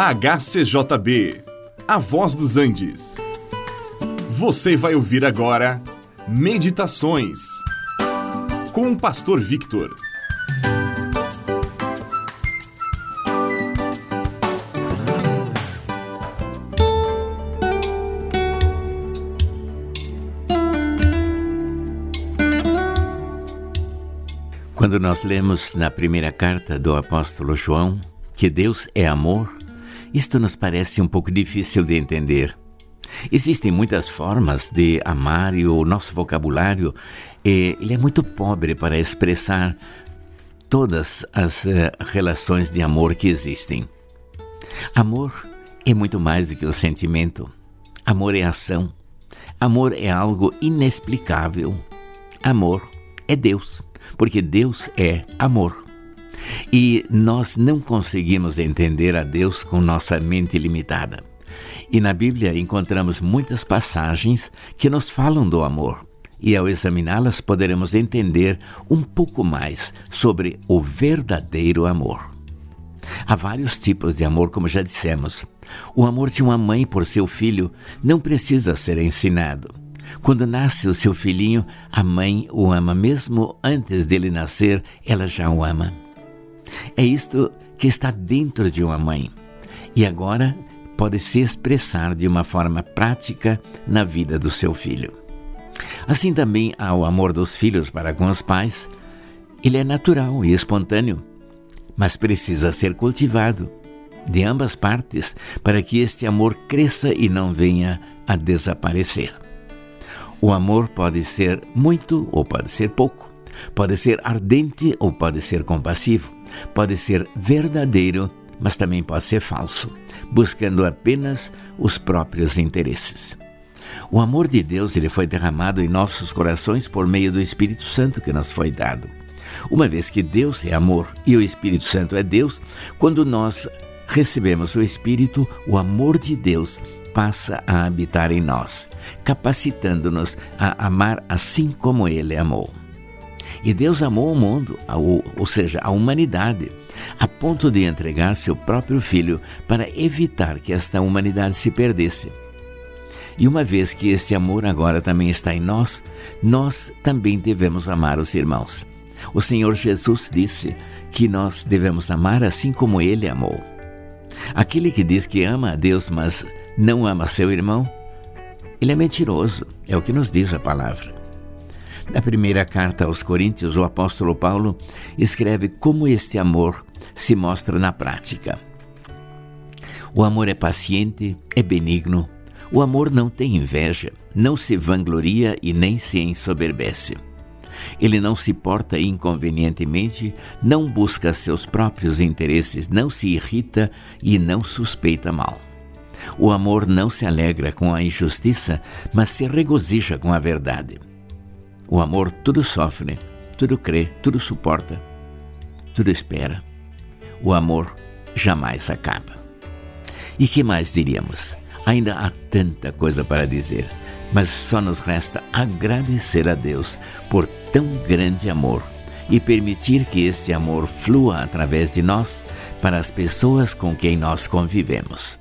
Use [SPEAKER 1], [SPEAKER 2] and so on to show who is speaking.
[SPEAKER 1] HCJB, A Voz dos Andes. Você vai ouvir agora Meditações com o Pastor Victor.
[SPEAKER 2] Quando nós lemos na primeira carta do apóstolo João que Deus é amor, isto nos parece um pouco difícil de entender. Existem muitas formas de amar e o nosso vocabulário ele é muito pobre para expressar todas as uh, relações de amor que existem. Amor é muito mais do que o sentimento. Amor é ação. Amor é algo inexplicável. Amor é Deus, porque Deus é amor. E nós não conseguimos entender a Deus com nossa mente limitada. E na Bíblia encontramos muitas passagens que nos falam do amor. E ao examiná-las poderemos entender um pouco mais sobre o verdadeiro amor. Há vários tipos de amor, como já dissemos. O amor de uma mãe por seu filho não precisa ser ensinado. Quando nasce o seu filhinho, a mãe o ama mesmo antes dele nascer, ela já o ama. É isto que está dentro de uma mãe e agora pode se expressar de uma forma prática na vida do seu filho. Assim também há o amor dos filhos para com os pais. Ele é natural e espontâneo, mas precisa ser cultivado de ambas partes para que este amor cresça e não venha a desaparecer. O amor pode ser muito ou pode ser pouco, pode ser ardente ou pode ser compassivo. Pode ser verdadeiro, mas também pode ser falso, buscando apenas os próprios interesses. O amor de Deus ele foi derramado em nossos corações por meio do Espírito Santo que nos foi dado. Uma vez que Deus é amor e o Espírito Santo é Deus, quando nós recebemos o Espírito, o amor de Deus passa a habitar em nós, capacitando-nos a amar assim como Ele amou. E Deus amou o mundo, ou, seja, a humanidade, a ponto de entregar seu próprio filho para evitar que esta humanidade se perdesse. E uma vez que este amor agora também está em nós, nós também devemos amar os irmãos. O Senhor Jesus disse que nós devemos amar assim como ele amou. Aquele que diz que ama a Deus, mas não ama seu irmão, ele é mentiroso, é o que nos diz a palavra. Na primeira carta aos Coríntios, o apóstolo Paulo escreve como este amor se mostra na prática. O amor é paciente, é benigno. O amor não tem inveja, não se vangloria e nem se ensoberbece. Ele não se porta inconvenientemente, não busca seus próprios interesses, não se irrita e não suspeita mal. O amor não se alegra com a injustiça, mas se regozija com a verdade. O amor tudo sofre, tudo crê, tudo suporta, tudo espera. O amor jamais acaba. E que mais diríamos? Ainda há tanta coisa para dizer, mas só nos resta agradecer a Deus por tão grande amor e permitir que este amor flua através de nós para as pessoas com quem nós convivemos.